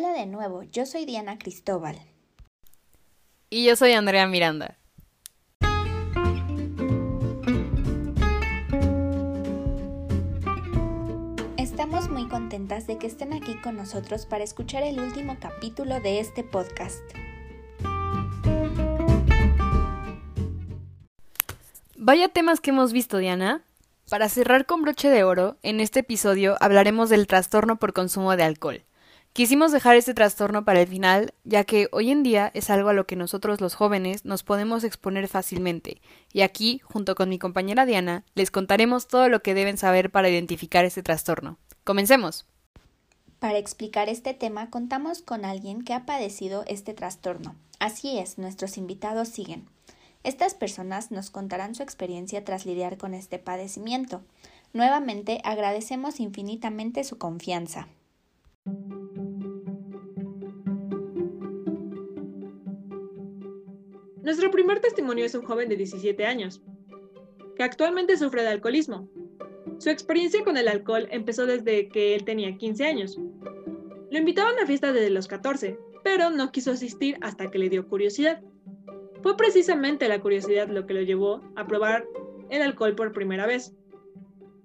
Hola de nuevo, yo soy Diana Cristóbal. Y yo soy Andrea Miranda. Estamos muy contentas de que estén aquí con nosotros para escuchar el último capítulo de este podcast. Vaya temas que hemos visto, Diana. Para cerrar con broche de oro, en este episodio hablaremos del trastorno por consumo de alcohol. Quisimos dejar este trastorno para el final, ya que hoy en día es algo a lo que nosotros los jóvenes nos podemos exponer fácilmente, y aquí, junto con mi compañera Diana, les contaremos todo lo que deben saber para identificar este trastorno. Comencemos. Para explicar este tema contamos con alguien que ha padecido este trastorno. Así es, nuestros invitados siguen. Estas personas nos contarán su experiencia tras lidiar con este padecimiento. Nuevamente agradecemos infinitamente su confianza. Nuestro primer testimonio es un joven de 17 años, que actualmente sufre de alcoholismo. Su experiencia con el alcohol empezó desde que él tenía 15 años. Lo invitaban a fiestas desde los 14, pero no quiso asistir hasta que le dio curiosidad. Fue precisamente la curiosidad lo que lo llevó a probar el alcohol por primera vez.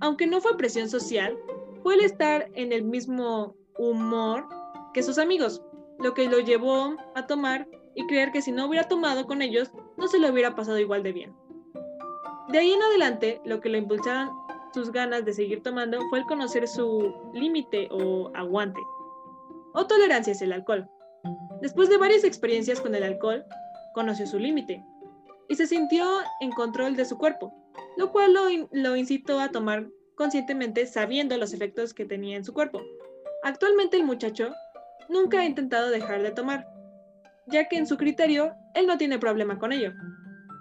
Aunque no fue presión social, fue el estar en el mismo humor que sus amigos, lo que lo llevó a tomar y creer que si no hubiera tomado con ellos, no se le hubiera pasado igual de bien. De ahí en adelante, lo que lo impulsaron sus ganas de seguir tomando fue el conocer su límite o aguante, o tolerancia hacia el alcohol. Después de varias experiencias con el alcohol, conoció su límite y se sintió en control de su cuerpo, lo cual lo, lo incitó a tomar conscientemente sabiendo los efectos que tenía en su cuerpo. Actualmente el muchacho nunca ha intentado dejar de tomar, ya que en su criterio él no tiene problema con ello.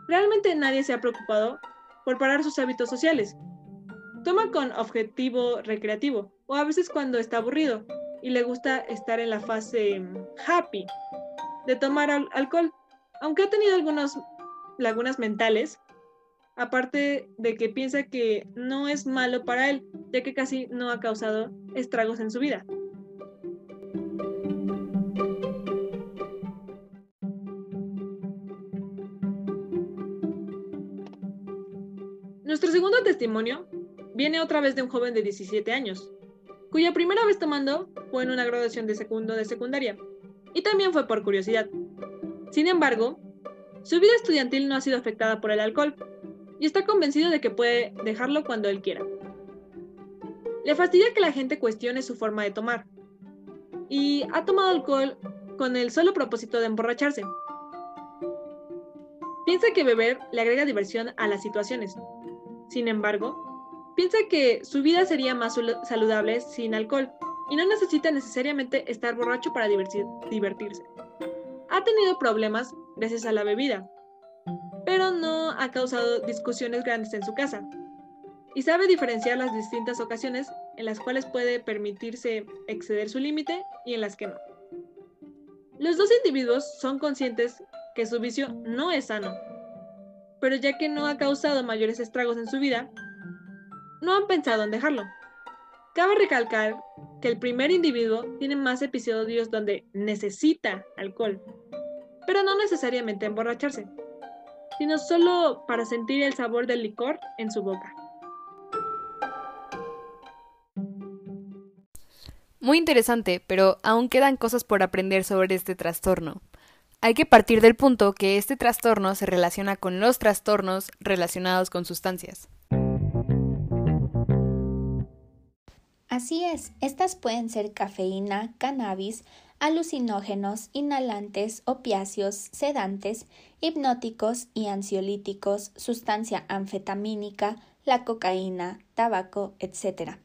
Realmente nadie se ha preocupado por parar sus hábitos sociales. Toma con objetivo recreativo o a veces cuando está aburrido y le gusta estar en la fase mm, happy de tomar alcohol, aunque ha tenido algunas lagunas mentales, aparte de que piensa que no es malo para él, ya que casi no ha causado estragos en su vida. Nuestro segundo testimonio viene otra vez de un joven de 17 años, cuya primera vez tomando fue en una graduación de segundo de secundaria, y también fue por curiosidad. Sin embargo, su vida estudiantil no ha sido afectada por el alcohol, y está convencido de que puede dejarlo cuando él quiera. Le fastidia que la gente cuestione su forma de tomar, y ha tomado alcohol con el solo propósito de emborracharse. Piensa que beber le agrega diversión a las situaciones, sin embargo, piensa que su vida sería más saludable sin alcohol y no necesita necesariamente estar borracho para divertirse. Ha tenido problemas gracias a la bebida, pero no ha causado discusiones grandes en su casa y sabe diferenciar las distintas ocasiones en las cuales puede permitirse exceder su límite y en las que no. Los dos individuos son conscientes que su vicio no es sano pero ya que no ha causado mayores estragos en su vida, no han pensado en dejarlo. Cabe recalcar que el primer individuo tiene más episodios donde necesita alcohol, pero no necesariamente emborracharse, sino solo para sentir el sabor del licor en su boca. Muy interesante, pero aún quedan cosas por aprender sobre este trastorno. Hay que partir del punto que este trastorno se relaciona con los trastornos relacionados con sustancias. Así es, estas pueden ser cafeína, cannabis, alucinógenos, inhalantes, opiáceos, sedantes, hipnóticos y ansiolíticos, sustancia anfetamínica, la cocaína, tabaco, etc.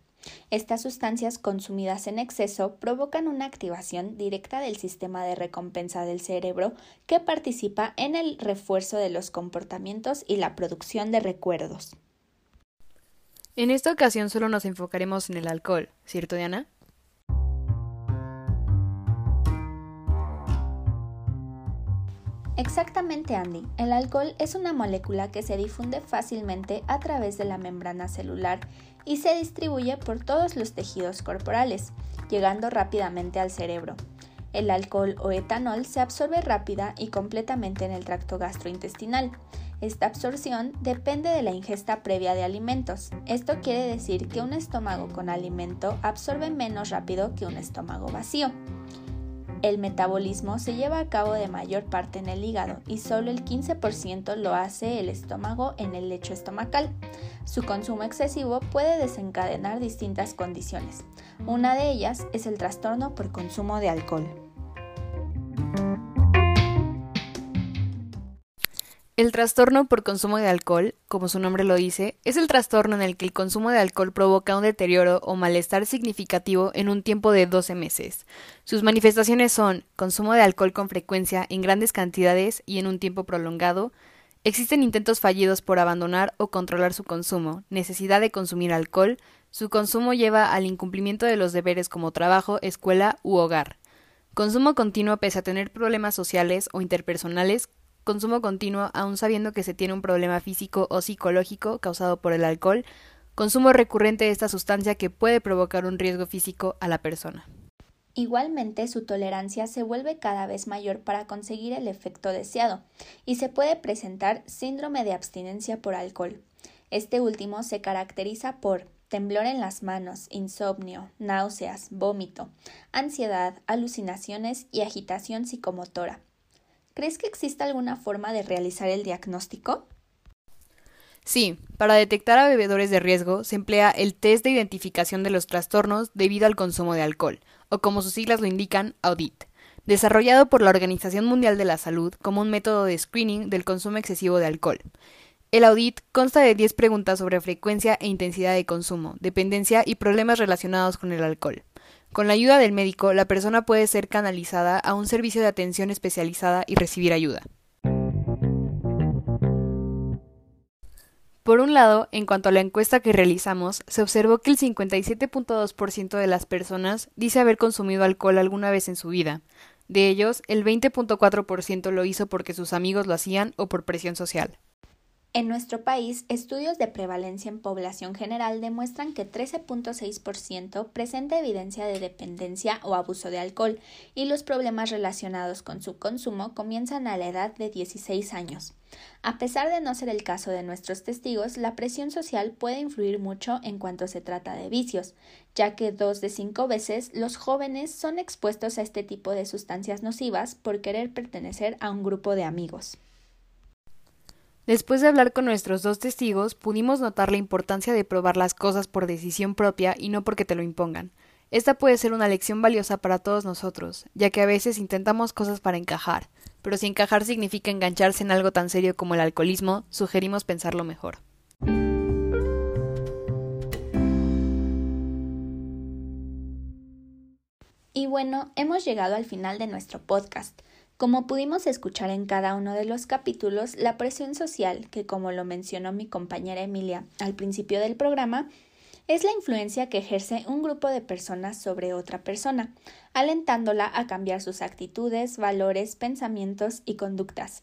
Estas sustancias consumidas en exceso provocan una activación directa del sistema de recompensa del cerebro que participa en el refuerzo de los comportamientos y la producción de recuerdos. En esta ocasión solo nos enfocaremos en el alcohol, ¿cierto Diana? Exactamente, Andy. El alcohol es una molécula que se difunde fácilmente a través de la membrana celular y se distribuye por todos los tejidos corporales, llegando rápidamente al cerebro. El alcohol o etanol se absorbe rápida y completamente en el tracto gastrointestinal. Esta absorción depende de la ingesta previa de alimentos. Esto quiere decir que un estómago con alimento absorbe menos rápido que un estómago vacío. El metabolismo se lleva a cabo de mayor parte en el hígado y solo el 15% lo hace el estómago en el lecho estomacal. Su consumo excesivo puede desencadenar distintas condiciones. Una de ellas es el trastorno por consumo de alcohol. El trastorno por consumo de alcohol, como su nombre lo dice, es el trastorno en el que el consumo de alcohol provoca un deterioro o malestar significativo en un tiempo de 12 meses. Sus manifestaciones son consumo de alcohol con frecuencia en grandes cantidades y en un tiempo prolongado, existen intentos fallidos por abandonar o controlar su consumo, necesidad de consumir alcohol, su consumo lleva al incumplimiento de los deberes como trabajo, escuela u hogar. Consumo continuo pese a tener problemas sociales o interpersonales consumo continuo aun sabiendo que se tiene un problema físico o psicológico causado por el alcohol, consumo recurrente de esta sustancia que puede provocar un riesgo físico a la persona. Igualmente, su tolerancia se vuelve cada vez mayor para conseguir el efecto deseado y se puede presentar síndrome de abstinencia por alcohol. Este último se caracteriza por temblor en las manos, insomnio, náuseas, vómito, ansiedad, alucinaciones y agitación psicomotora. ¿Crees que existe alguna forma de realizar el diagnóstico? Sí, para detectar a bebedores de riesgo se emplea el test de identificación de los trastornos debido al consumo de alcohol, o como sus siglas lo indican, AUDIT, desarrollado por la Organización Mundial de la Salud como un método de screening del consumo excesivo de alcohol. El audit consta de 10 preguntas sobre frecuencia e intensidad de consumo, dependencia y problemas relacionados con el alcohol. Con la ayuda del médico, la persona puede ser canalizada a un servicio de atención especializada y recibir ayuda. Por un lado, en cuanto a la encuesta que realizamos, se observó que el 57.2% de las personas dice haber consumido alcohol alguna vez en su vida. De ellos, el 20.4% lo hizo porque sus amigos lo hacían o por presión social. En nuestro país, estudios de prevalencia en población general demuestran que 13.6% presenta evidencia de dependencia o abuso de alcohol y los problemas relacionados con su consumo comienzan a la edad de 16 años. A pesar de no ser el caso de nuestros testigos, la presión social puede influir mucho en cuanto se trata de vicios, ya que dos de cinco veces los jóvenes son expuestos a este tipo de sustancias nocivas por querer pertenecer a un grupo de amigos. Después de hablar con nuestros dos testigos, pudimos notar la importancia de probar las cosas por decisión propia y no porque te lo impongan. Esta puede ser una lección valiosa para todos nosotros, ya que a veces intentamos cosas para encajar, pero si encajar significa engancharse en algo tan serio como el alcoholismo, sugerimos pensarlo mejor. Y bueno, hemos llegado al final de nuestro podcast. Como pudimos escuchar en cada uno de los capítulos, la presión social, que como lo mencionó mi compañera Emilia al principio del programa, es la influencia que ejerce un grupo de personas sobre otra persona, alentándola a cambiar sus actitudes, valores, pensamientos y conductas.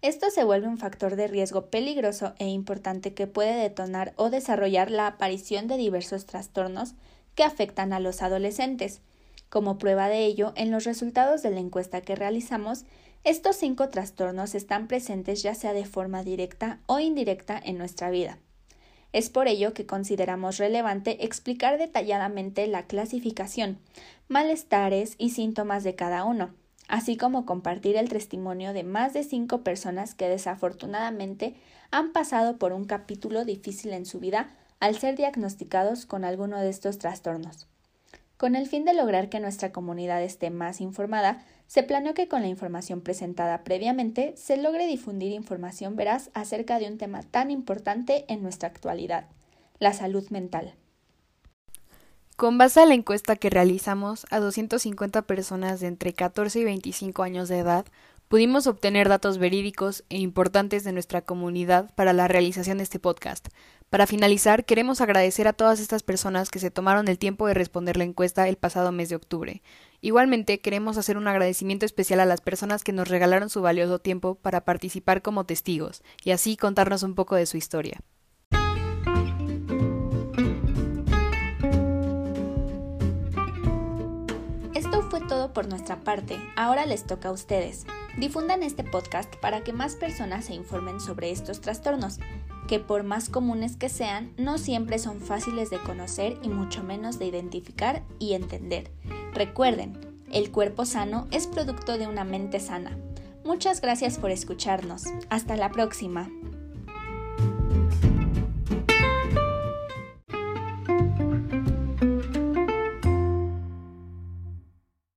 Esto se vuelve un factor de riesgo peligroso e importante que puede detonar o desarrollar la aparición de diversos trastornos que afectan a los adolescentes, como prueba de ello, en los resultados de la encuesta que realizamos, estos cinco trastornos están presentes ya sea de forma directa o indirecta en nuestra vida. Es por ello que consideramos relevante explicar detalladamente la clasificación, malestares y síntomas de cada uno, así como compartir el testimonio de más de cinco personas que desafortunadamente han pasado por un capítulo difícil en su vida al ser diagnosticados con alguno de estos trastornos. Con el fin de lograr que nuestra comunidad esté más informada, se planeó que con la información presentada previamente se logre difundir información veraz acerca de un tema tan importante en nuestra actualidad, la salud mental. Con base a la encuesta que realizamos a 250 personas de entre 14 y 25 años de edad, pudimos obtener datos verídicos e importantes de nuestra comunidad para la realización de este podcast. Para finalizar, queremos agradecer a todas estas personas que se tomaron el tiempo de responder la encuesta el pasado mes de octubre. Igualmente, queremos hacer un agradecimiento especial a las personas que nos regalaron su valioso tiempo para participar como testigos y así contarnos un poco de su historia. por nuestra parte, ahora les toca a ustedes. Difundan este podcast para que más personas se informen sobre estos trastornos, que por más comunes que sean, no siempre son fáciles de conocer y mucho menos de identificar y entender. Recuerden, el cuerpo sano es producto de una mente sana. Muchas gracias por escucharnos. Hasta la próxima.